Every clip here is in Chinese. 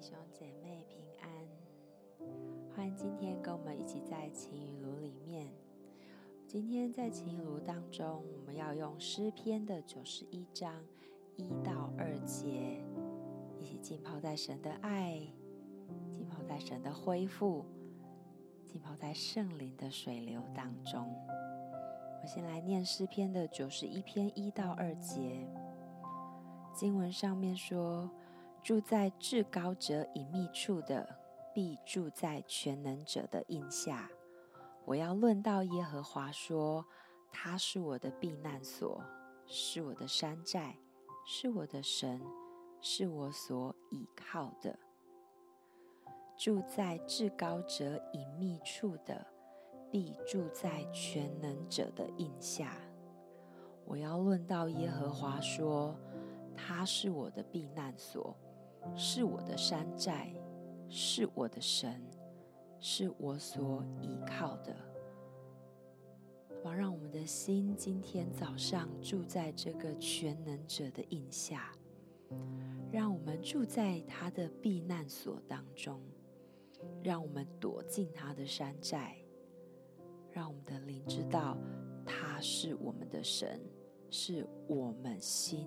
弟兄姐妹平安，欢迎今天跟我们一起在情雨炉里面。今天在情雨炉当中，我们要用诗篇的九十一章一到二节，一起浸泡在神的爱，浸泡在神的恢复，浸泡在圣灵的水流当中。我先来念诗篇的九十一篇一到二节，经文上面说。住在至高者隐秘处的，必住在全能者的荫下。我要论到耶和华说，他是我的避难所，是我的山寨，是我的神，是我所倚靠的。住在至高者隐秘处的，必住在全能者的荫下。我要论到耶和华说，他是我的避难所。是我的山寨，是我的神，是我所倚靠的。好，让我们的心今天早上住在这个全能者的印下，让我们住在他的避难所当中，让我们躲进他的山寨，让我们的灵知道他是我们的神，是我们心，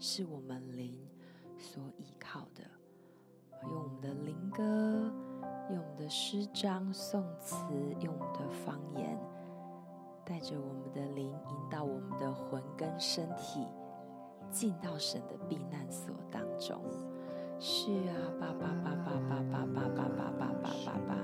是我们灵。所依靠的，用我们的灵歌，用我们的诗章、颂词，用我们的方言，带着我们的灵，引导我们的魂跟身体，进到神的避难所当中。是啊，爸爸爸爸爸爸爸爸爸爸爸爸爸。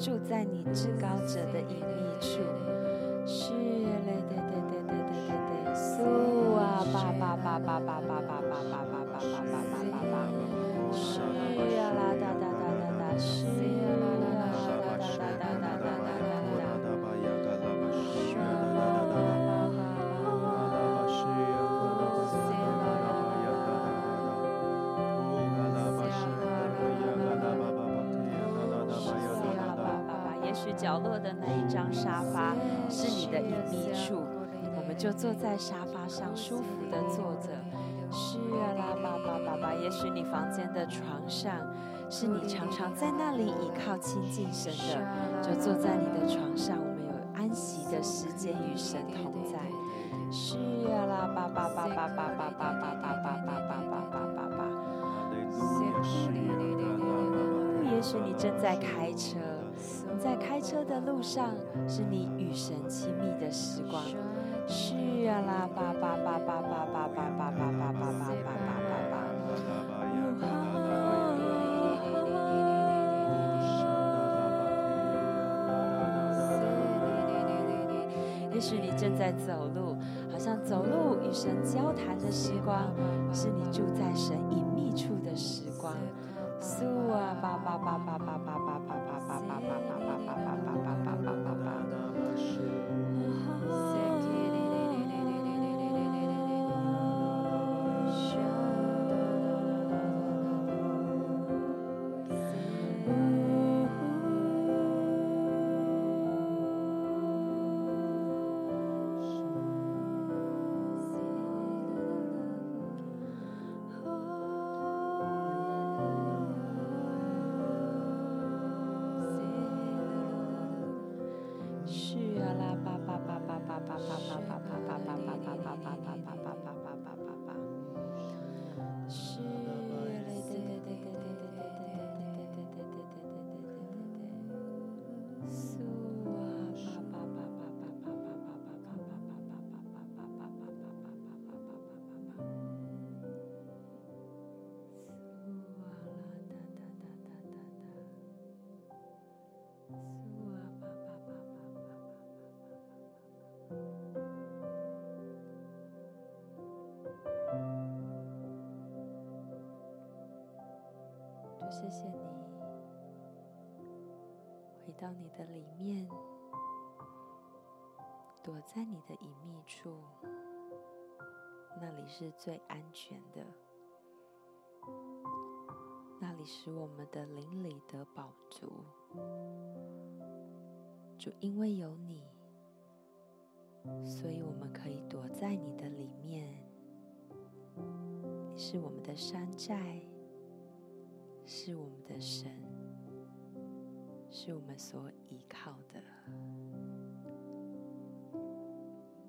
住在你至高者的隐秘处，角落的那一张沙发是你的隐秘处，我们就坐在沙发上舒服的坐着。是啊啦，爸爸爸爸。也许你房间的床上是你常常在那里倚靠亲近神的，就坐在你的床上，我们有安息的时间与神同在。是啊啦，爸爸爸爸爸爸爸爸爸爸爸爸爸爸爸爸。也许你正在开车。在开车的路上，是你与神亲密的时光。是啊啦吧吧吧吧吧吧吧吧吧吧吧吧吧吧。也许你正在走路，好像走路与神交谈的时光，是你住在神隐秘处的时光。苏啊吧吧吧吧吧吧吧吧吧吧吧吧吧吧吧吧吧吧谢谢你，回到你的里面，躲在你的隐秘处，那里是最安全的，那里使我们的灵里得饱足。主，因为有你，所以我们可以躲在你的里面。你是我们的山寨。是我们的神，是我们所依靠的。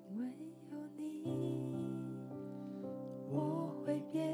因为有你，我会变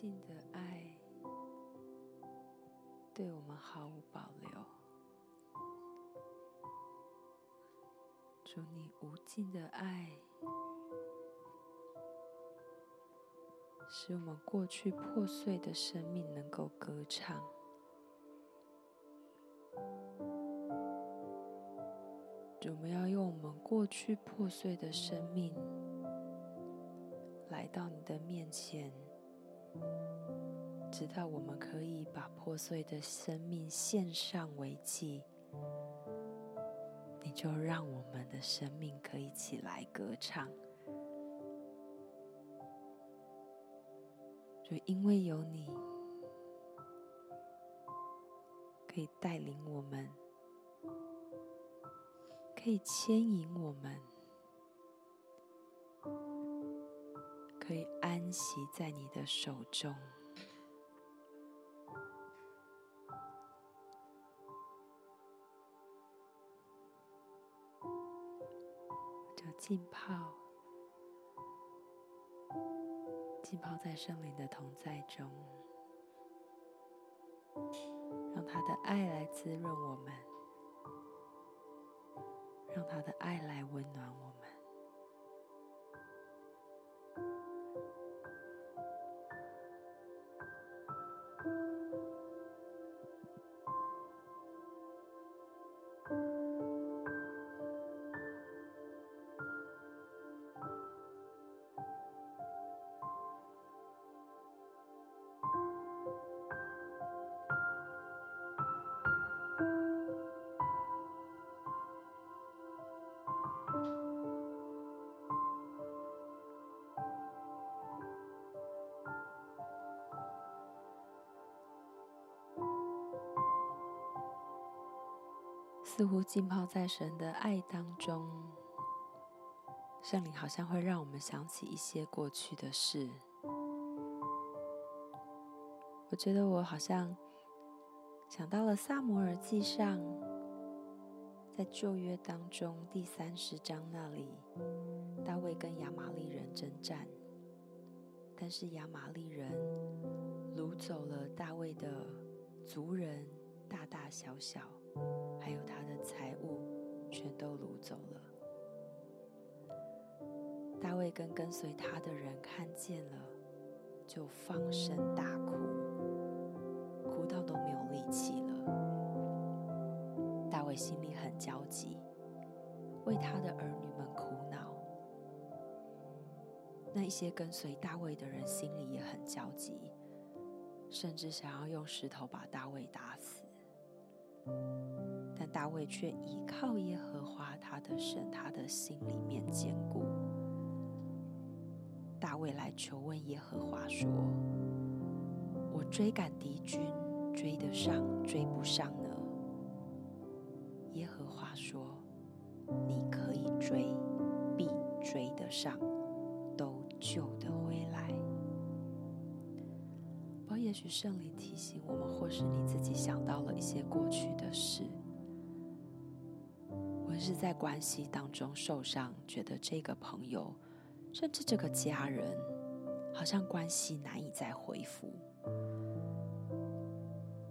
尽的爱对我们毫无保留，主你无尽的爱，使我们过去破碎的生命能够歌唱。我们要用我们过去破碎的生命来到你的面前。直到我们可以把破碎的生命献上为祭，你就让我们的生命可以起来歌唱。就因为有你，可以带领我们，可以牵引我们。可以安息在你的手中，浸泡，浸泡在圣灵的同在中，让他的爱来滋润我们，让他的爱来温暖我似乎浸泡在神的爱当中，圣灵好像会让我们想起一些过去的事。我觉得我好像想到了《撒母耳记上》，在旧约当中第三十章那里，大卫跟亚玛力人征战，但是亚玛力人掳走了大卫的族人，大大小小。还有他的财物，全都掳走了。大卫跟跟随他的人看见了，就放声大哭，哭到都没有力气了。大卫心里很焦急，为他的儿女们苦恼。那一些跟随大卫的人心里也很焦急，甚至想要用石头把大卫打死。但大卫却依靠耶和华他的神，他的心里面坚固。大卫来求问耶和华说：“我追赶敌军，追得上，追不上呢？”耶和华说：“你可以追，必追得上，都救得回来。”也许圣灵提醒我们，或是你自己想到了一些过去的事，或是在关系当中受伤，觉得这个朋友，甚至这个家人，好像关系难以再恢复，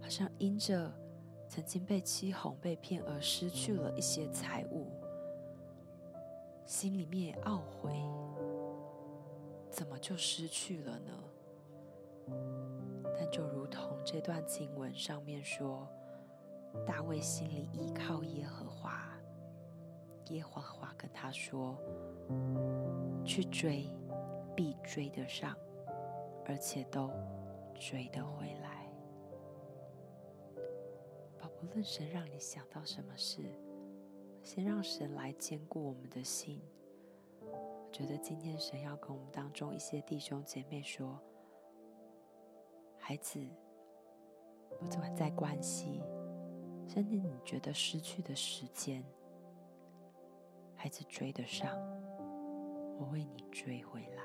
好像因着曾经被欺哄、被骗而失去了一些财物，心里面懊悔，怎么就失去了呢？但就如同这段经文上面说，大卫心里依靠耶和华，耶和华跟他说：“去追，必追得上，而且都追得回来。”宝，不论神让你想到什么事，先让神来坚固我们的心。我觉得今天神要跟我们当中一些弟兄姐妹说。孩子，不管在关系，甚至你觉得失去的时间，孩子追得上，我为你追回来。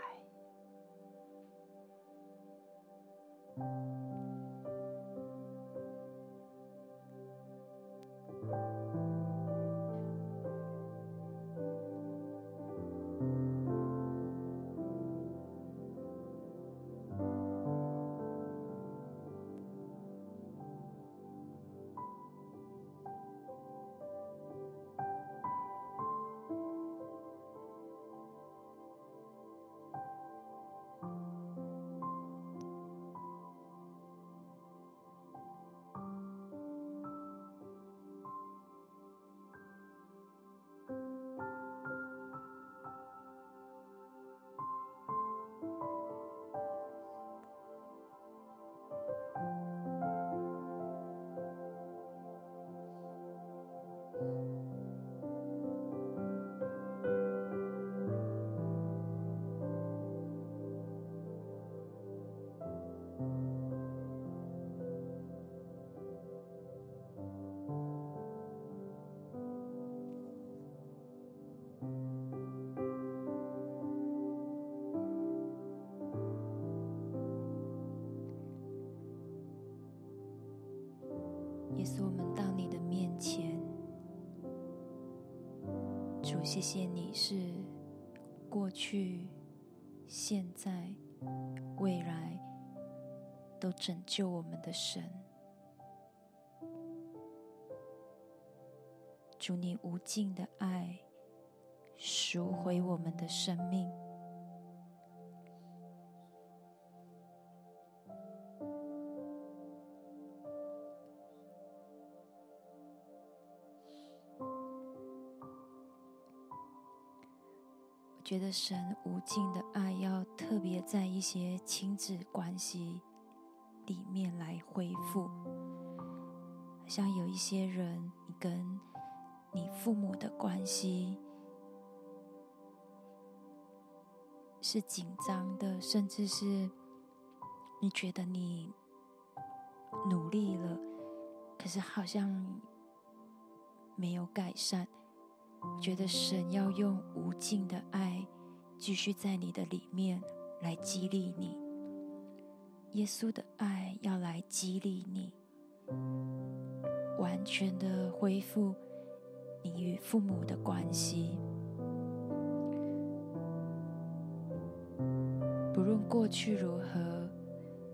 谢谢你是过去、现在、未来都拯救我们的神。主，你无尽的爱赎回我们的生命。觉得神无尽的爱要特别在一些亲子关系里面来恢复，像有一些人，你跟你父母的关系是紧张的，甚至是你觉得你努力了，可是好像没有改善。觉得神要用无尽的爱继续在你的里面来激励你，耶稣的爱要来激励你，完全的恢复你与父母的关系。不论过去如何，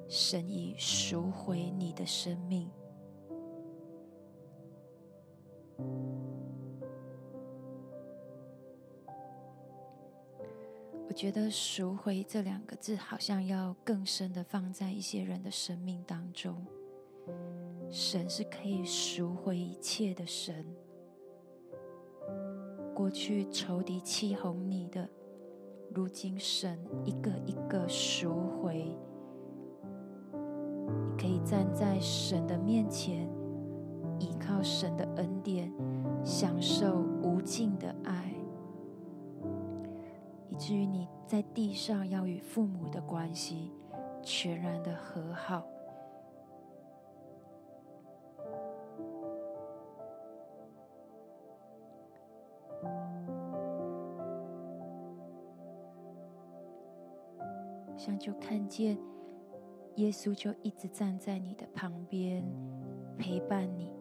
神已赎回你的生命。我觉得“赎回”这两个字，好像要更深的放在一些人的生命当中。神是可以赎回一切的神。过去仇敌欺哄你的，如今神一个一个赎回。你可以站在神的面前，依靠神的恩典，享受无尽的爱。至于你在地上要与父母的关系全然的和好，像就看见耶稣就一直站在你的旁边陪伴你，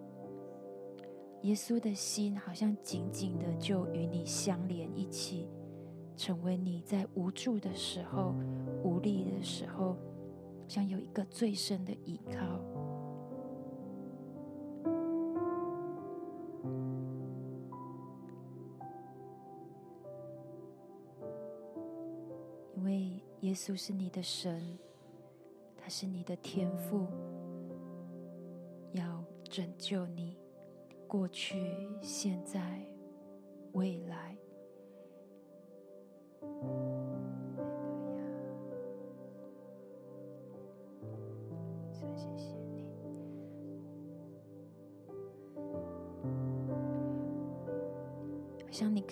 耶稣的心好像紧紧的就与你相连一起。成为你在无助的时候、无力的时候，像有一个最深的依靠。因为耶稣是你的神，他是你的天父，要拯救你，过去、现在、未来。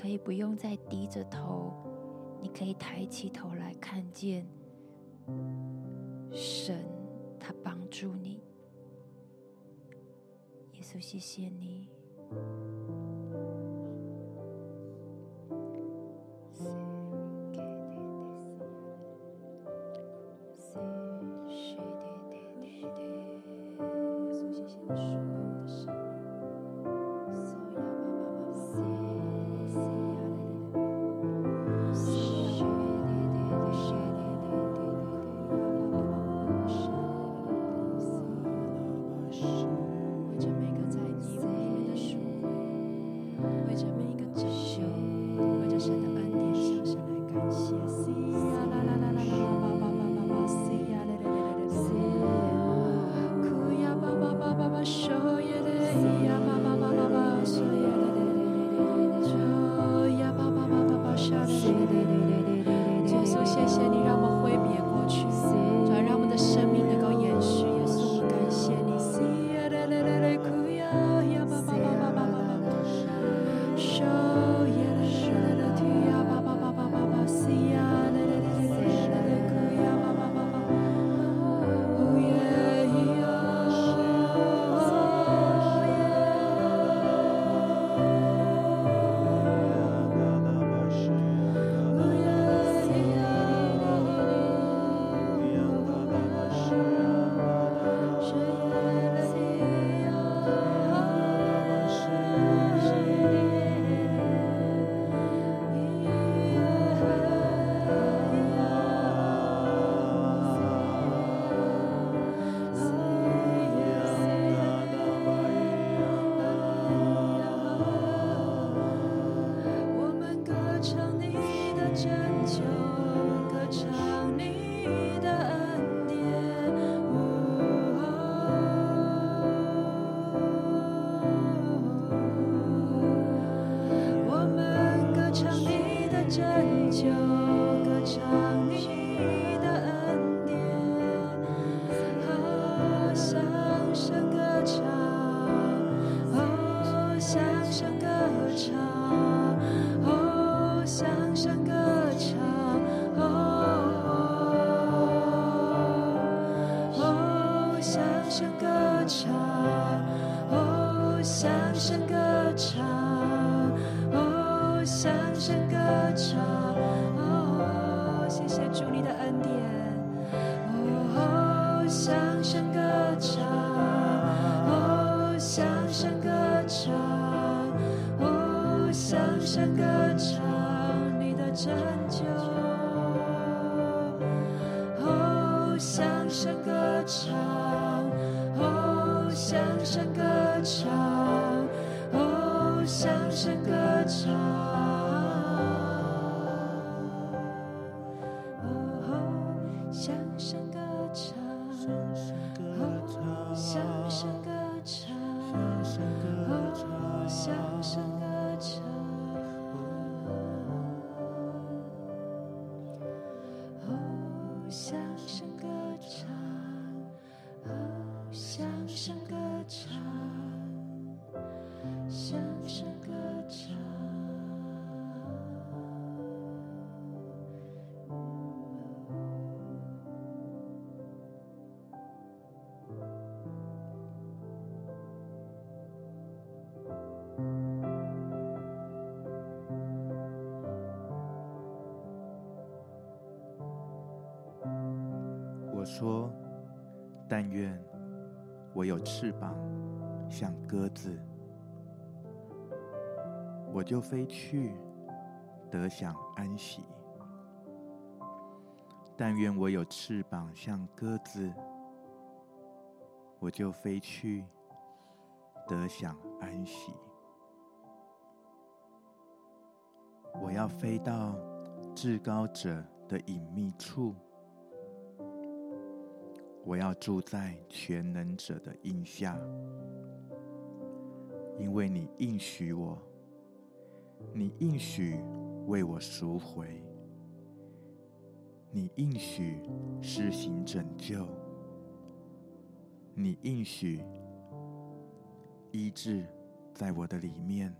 可以不用再低着头，你可以抬起头来看见神，他帮助你。耶稣，谢谢你。向声歌唱，哦，向声歌。唱，哦，向神歌唱，哦，谢谢主你的恩典，哦，向神歌唱，哦，向神歌唱，哦，向神歌唱，你的拯救，哦，向神歌说：“但愿我有翅膀，像鸽子。”我就飞去，得享安息。但愿我有翅膀，像鸽子，我就飞去，得享安息。我要飞到至高者的隐秘处，我要住在全能者的荫下，因为你应许我。你应许为我赎回，你应许施行拯救，你应许医治在我的里面。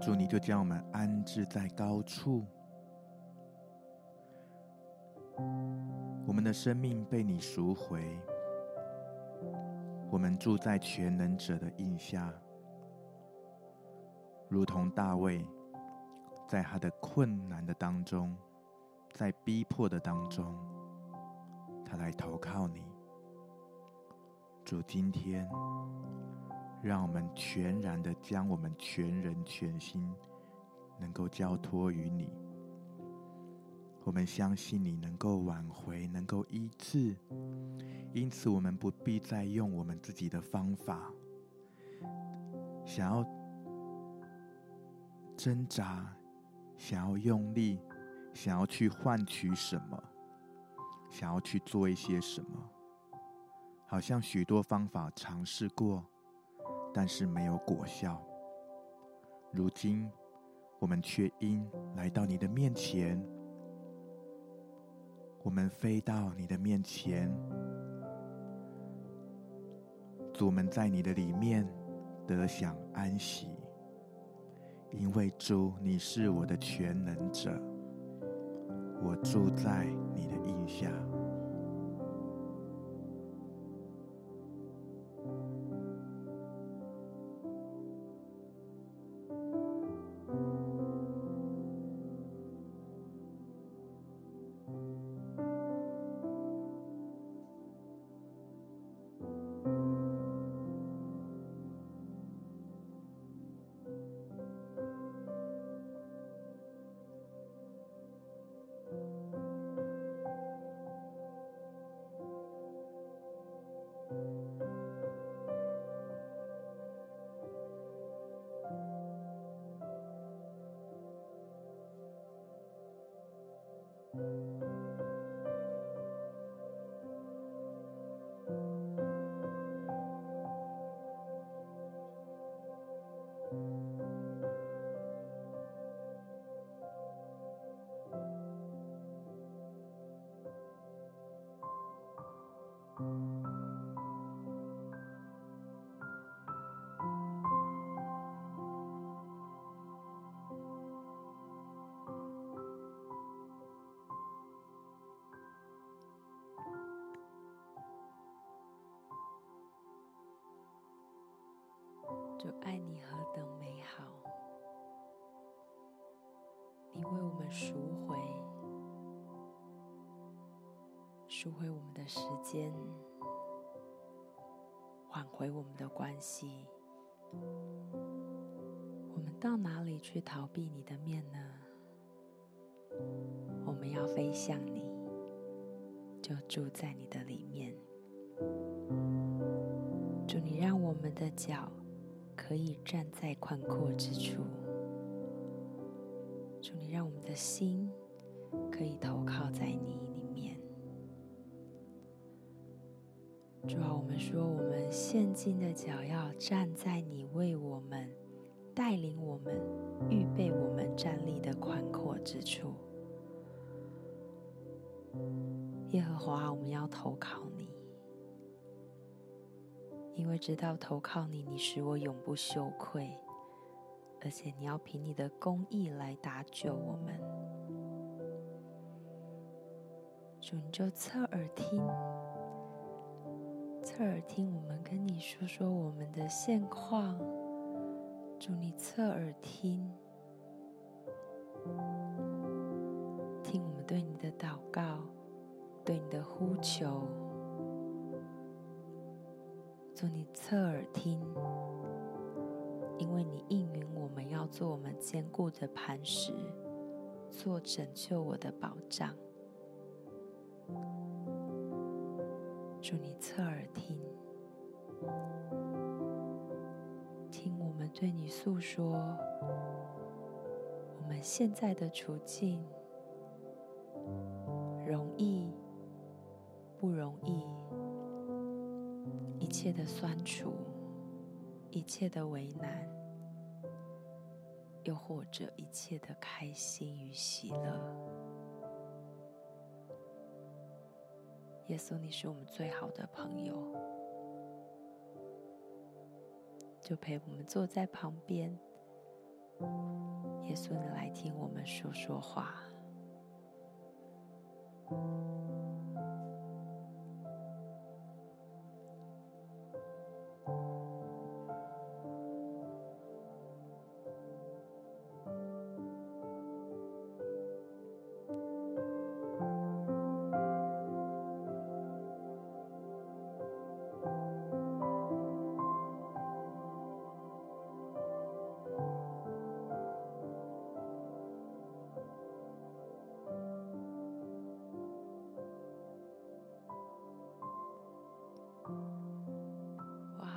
主，你就将我们安置在高处，我们的生命被你赎回。我们住在全能者的荫下，如同大卫，在他的困难的当中，在逼迫的当中，他来投靠你。主，今天，让我们全然的将我们全人全心，能够交托于你。我们相信你能够挽回，能够医治，因此我们不必再用我们自己的方法，想要挣扎，想要用力，想要去换取什么，想要去做一些什么，好像许多方法尝试过，但是没有果效。如今，我们却因来到你的面前。我们飞到你的面前，主，们在你的里面得享安息，因为主你是我的全能者，我住在你的荫下。就爱你，何等美好。你为我们赎回。赎回我们的时间，挽回我们的关系。我们到哪里去逃避你的面呢？我们要飞向你，就住在你的里面。祝，你让我们的脚可以站在宽阔之处。祝，你让我们的心可以投靠在你主啊，我们说，我们现今的脚要站在你为我们带领我们、预备我们站立的宽阔之处。耶和华，我们要投靠你。因为知道投靠你，你使我永不羞愧，而且你要凭你的公义来搭救我们。主，你就侧耳听，侧耳听我们跟你说说我们的现况。祝，你侧耳听，听我们对你的祷告，对你的呼求。祝，你侧耳听，因为你应允我们要做我们坚固的磐石，做拯救我的保障。主，你侧耳听，听我们对你诉说我们现在的处境，容易不容易？一切的酸楚，一切的为难，又或者一切的开心与喜乐。耶稣，你是我们最好的朋友，就陪我们坐在旁边。耶稣，你来听我们说说话。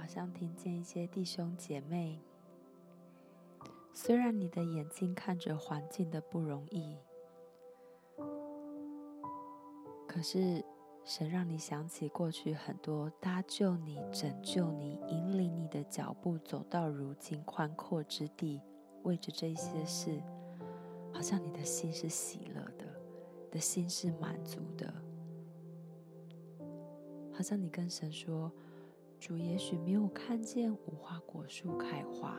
像听见一些弟兄姐妹，虽然你的眼睛看着环境的不容易，可是神让你想起过去很多搭救你、拯救你、引领你的脚步走到如今宽阔之地，为着这些事，好像你的心是喜乐的，的心是满足的，好像你跟神说。主也许没有看见无花果树开花，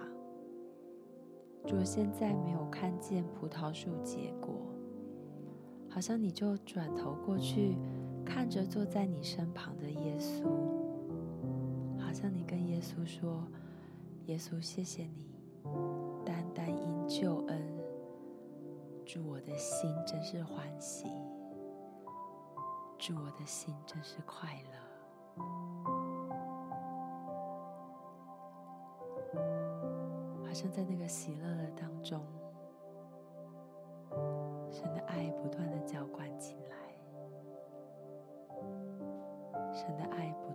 主现在没有看见葡萄树结果，好像你就转头过去看着坐在你身旁的耶稣，好像你跟耶稣说：“耶稣，谢谢你，单单因救恩，主我的心真是欢喜，主我的心真是快乐。”正在那个喜乐的当中，神的爱不断的浇灌进来，神的爱不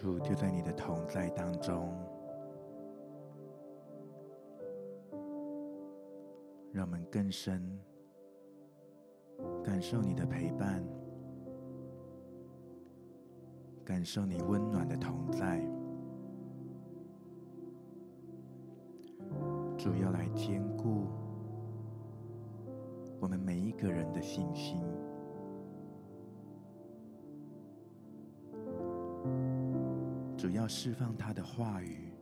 主就在你的同在当中，让我们更深感受你的陪伴，感受你温暖的同在。主要来坚固我们每一个人的信心。主要释放他的话语，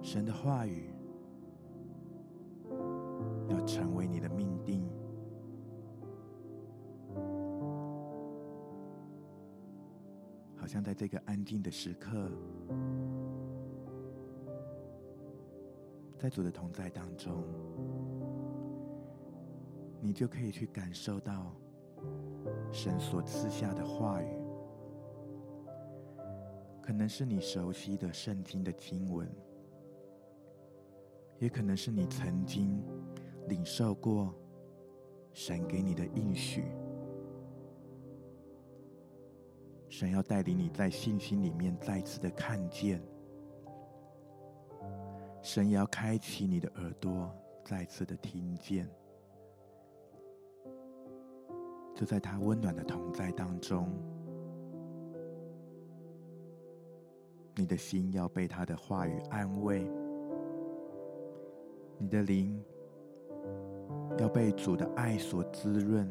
神的话语要成为你的命定，好像在这个安静的时刻。在主的同在当中，你就可以去感受到神所赐下的话语，可能是你熟悉的圣经的经文，也可能是你曾经领受过神给你的应许。神要带领你在信心里面再次的看见。神要开启你的耳朵，再次的听见。就在他温暖的同在当中，你的心要被他的话语安慰，你的灵要被主的爱所滋润，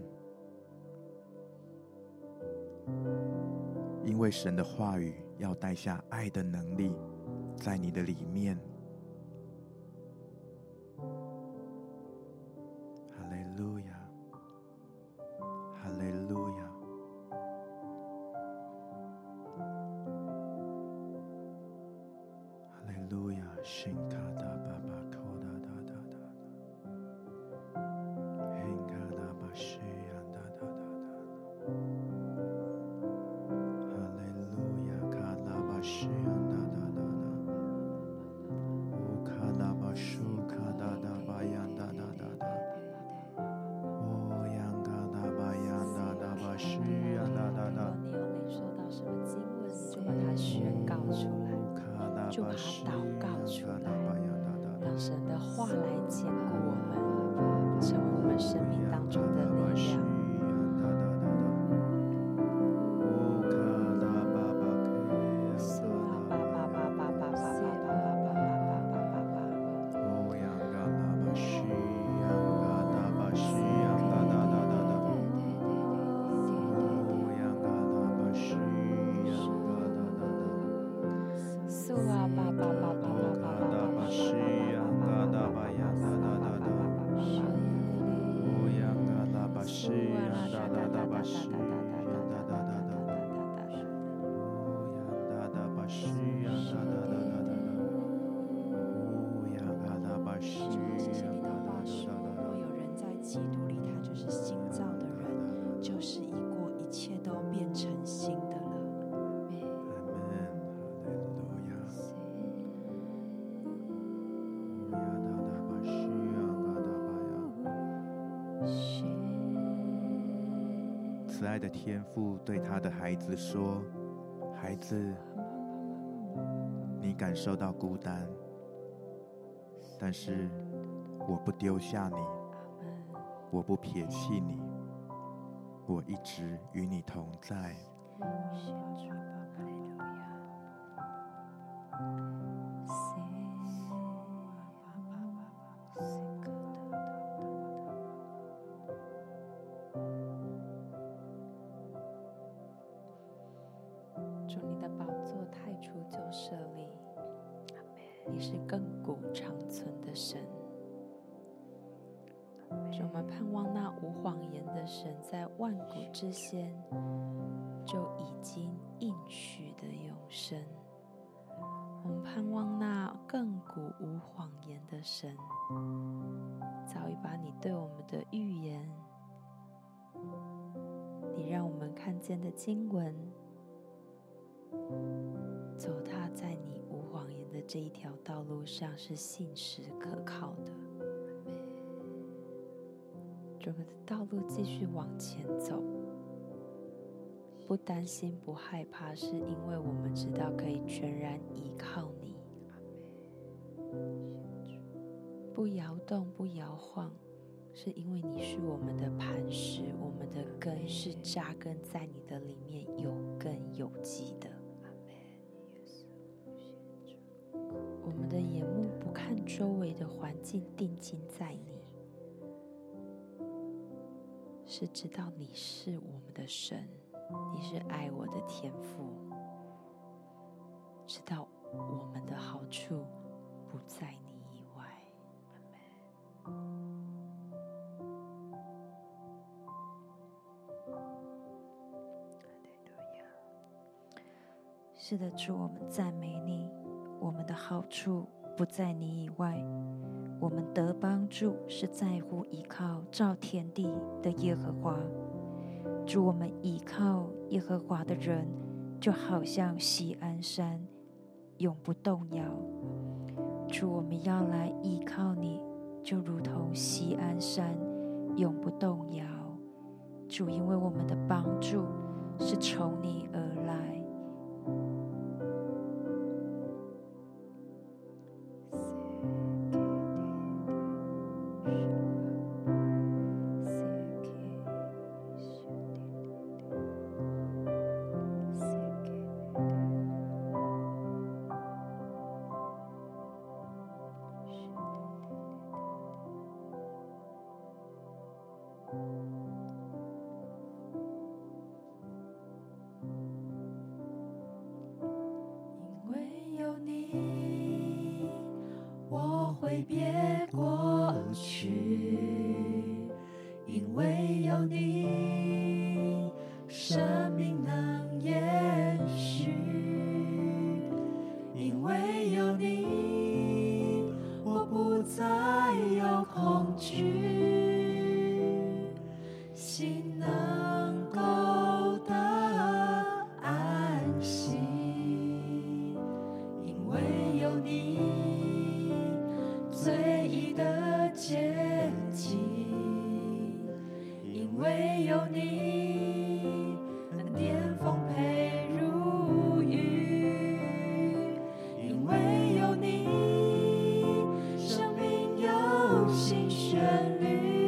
因为神的话语要带下爱的能力在你的里面。心疼慈爱的天父对他的孩子说：“孩子，你感受到孤单，但是我不丢下你，我不撇弃你，我一直与你同在。”经文，走踏在你无谎言的这一条道路上是信实可靠的，我们的道路继续往前走。不担心、不害怕，是因为我们知道可以全然依靠你。不摇动、不摇晃，是因为你是我们的磐石，我们的根是扎根在你的里面，有根有基的。我们的眼目不看周围的环境，定睛在你，是知道你是我们的神，你是爱我的天父，知道我们的好处不在你以外。是的，主，我们赞美你。我们的好处不在你以外，我们得帮助是在乎依靠造天地的耶和华。主，我们依靠耶和华的人，就好像锡安山，永不动摇。主，我们要来依靠你，就如同锡安山，永不动摇。主，因为我们的帮助是从你而来。旋律。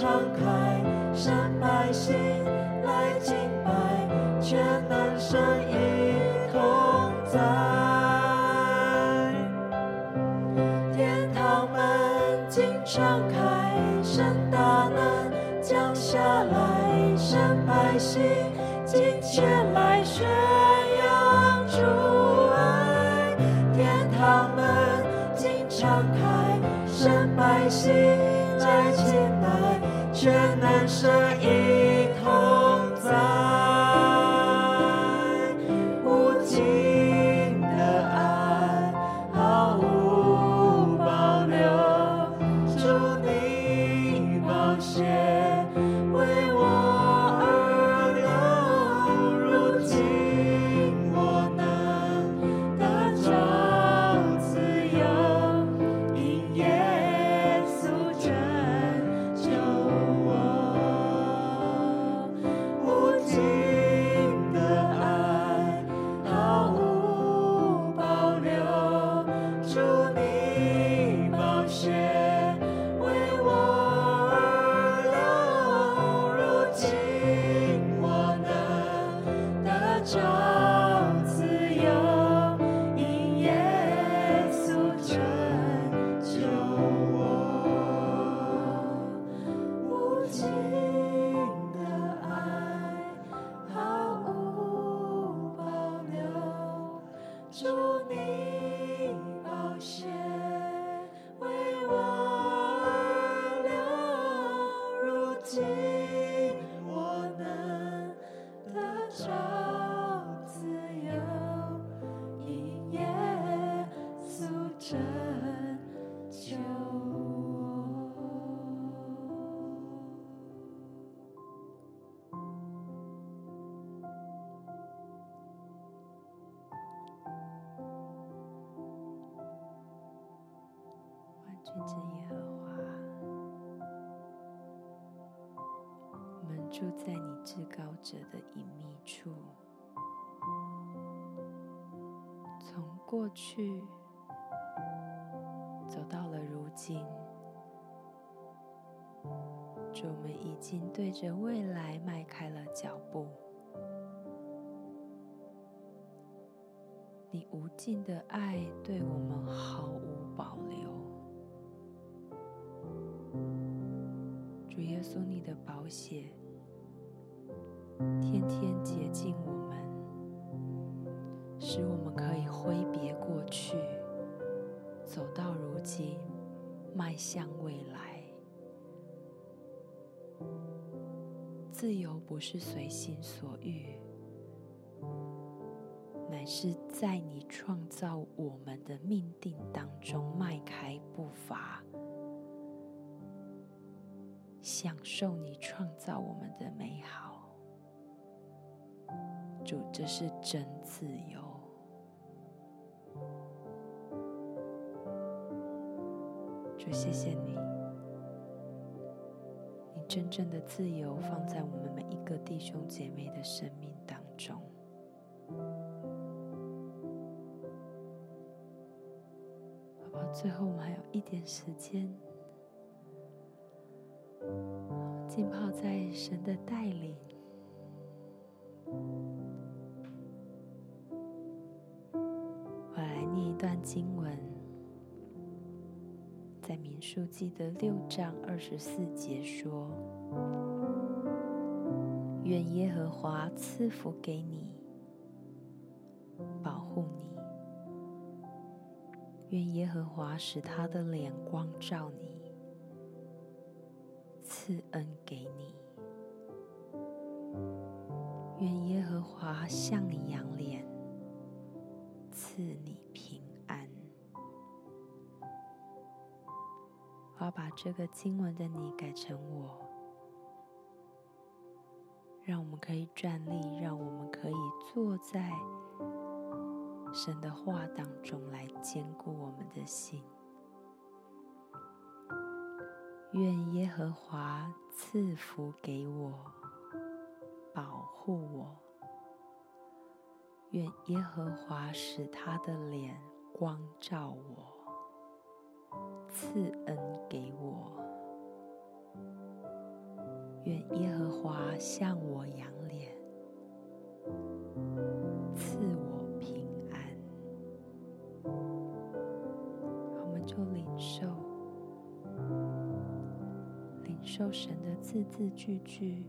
shall come. 过去走到了如今，主，我们已经对着未来迈开了脚步。你无尽的爱对我们毫无保留。主耶稣，你的宝血天天洁净我迈向未来。自由不是随心所欲，乃是在你创造我们的命定当中迈开步伐。享受你创造我们的美好，主，这是真自由。主，谢谢你，你真正的自由放在我们每一个弟兄姐妹的生命当中。好吧，最后我们还有一点时间。浸泡在神的带领。我来念一段经文，民数记的六章二十四节说：“愿耶和华赐福给你，保护你；愿耶和华使他的脸光照你。”赐恩给你，愿耶和华向你扬脸，赐你要把这个经文的你改成我，让我们可以站立，让我们可以坐在神的话当中来坚固我们的心。愿耶和华赐福给我，保护我。愿耶和华使他的脸光照我，赐恩给我。愿耶和华向我扬脸，赐我平安。我们就领受。领受神的字字句句，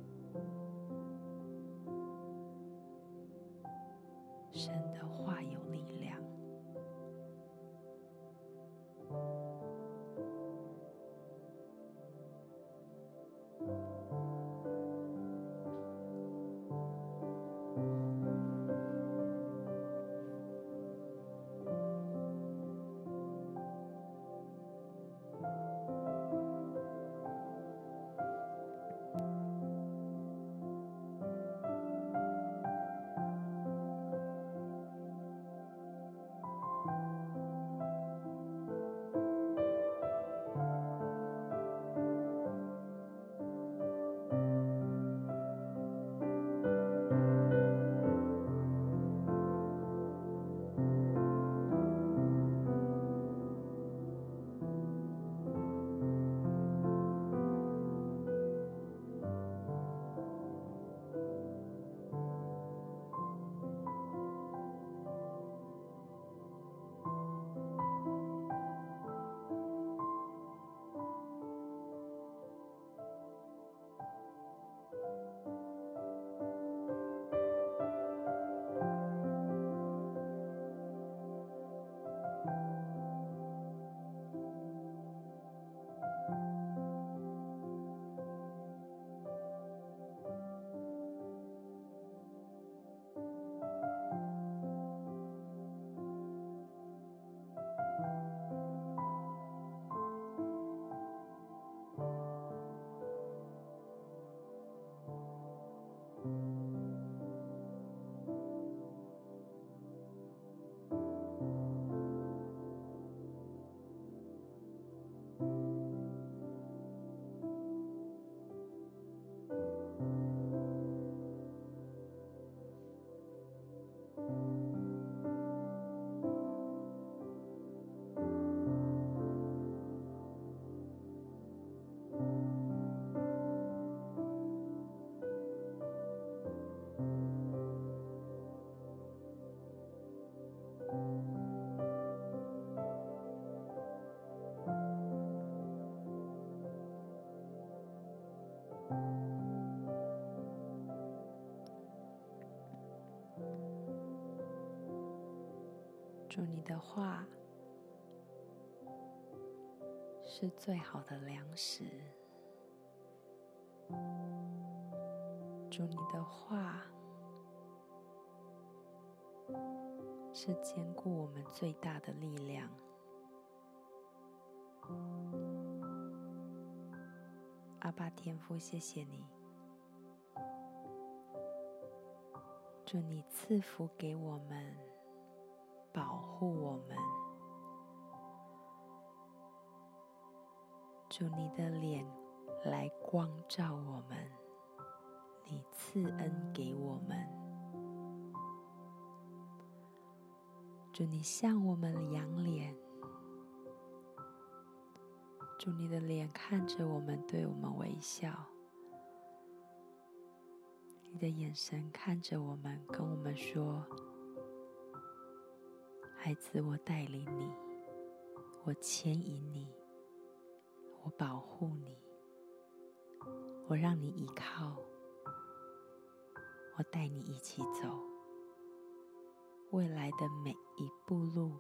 祝，你的话是最好的粮食。祝，你的话是坚固我们最大的力量。阿爸天父，谢谢你，祝，你赐福给我们，保护我们，祝，你的脸来光照我们，你赐恩给我们，祝，你向我们仰脸。祝，你的脸看着我们，对我们微笑；你的眼神看着我们，跟我们说：“孩子，我带领你，我牵引你，我保护你，我让你依靠，我带你一起走。未来的每一步路，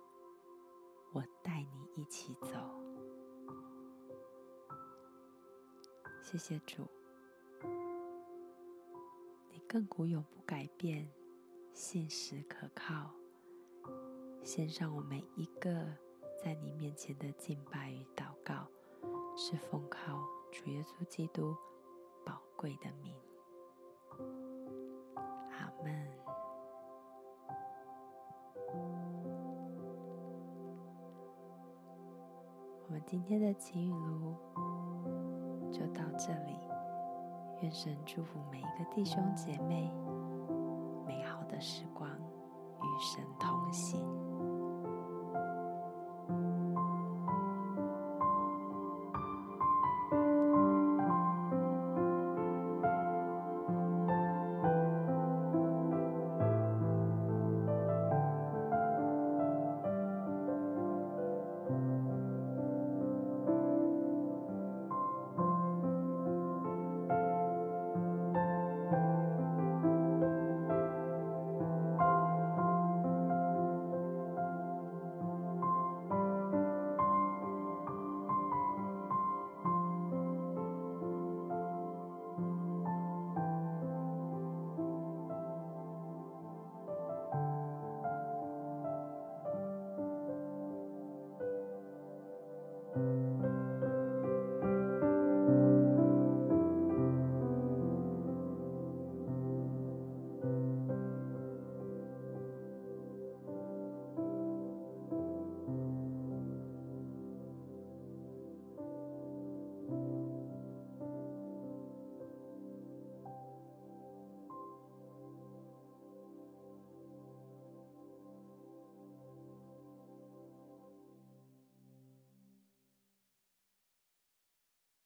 我带你一起走。”谢谢主，你亘古永不改变，信实可靠。献上我每一个在你面前的敬拜与祷告，是奉靠主耶稣基督宝贵的名。阿门。我们今天的晴雨录。就到这里，愿神祝福每一个弟兄姐妹，美好的时光与神同行。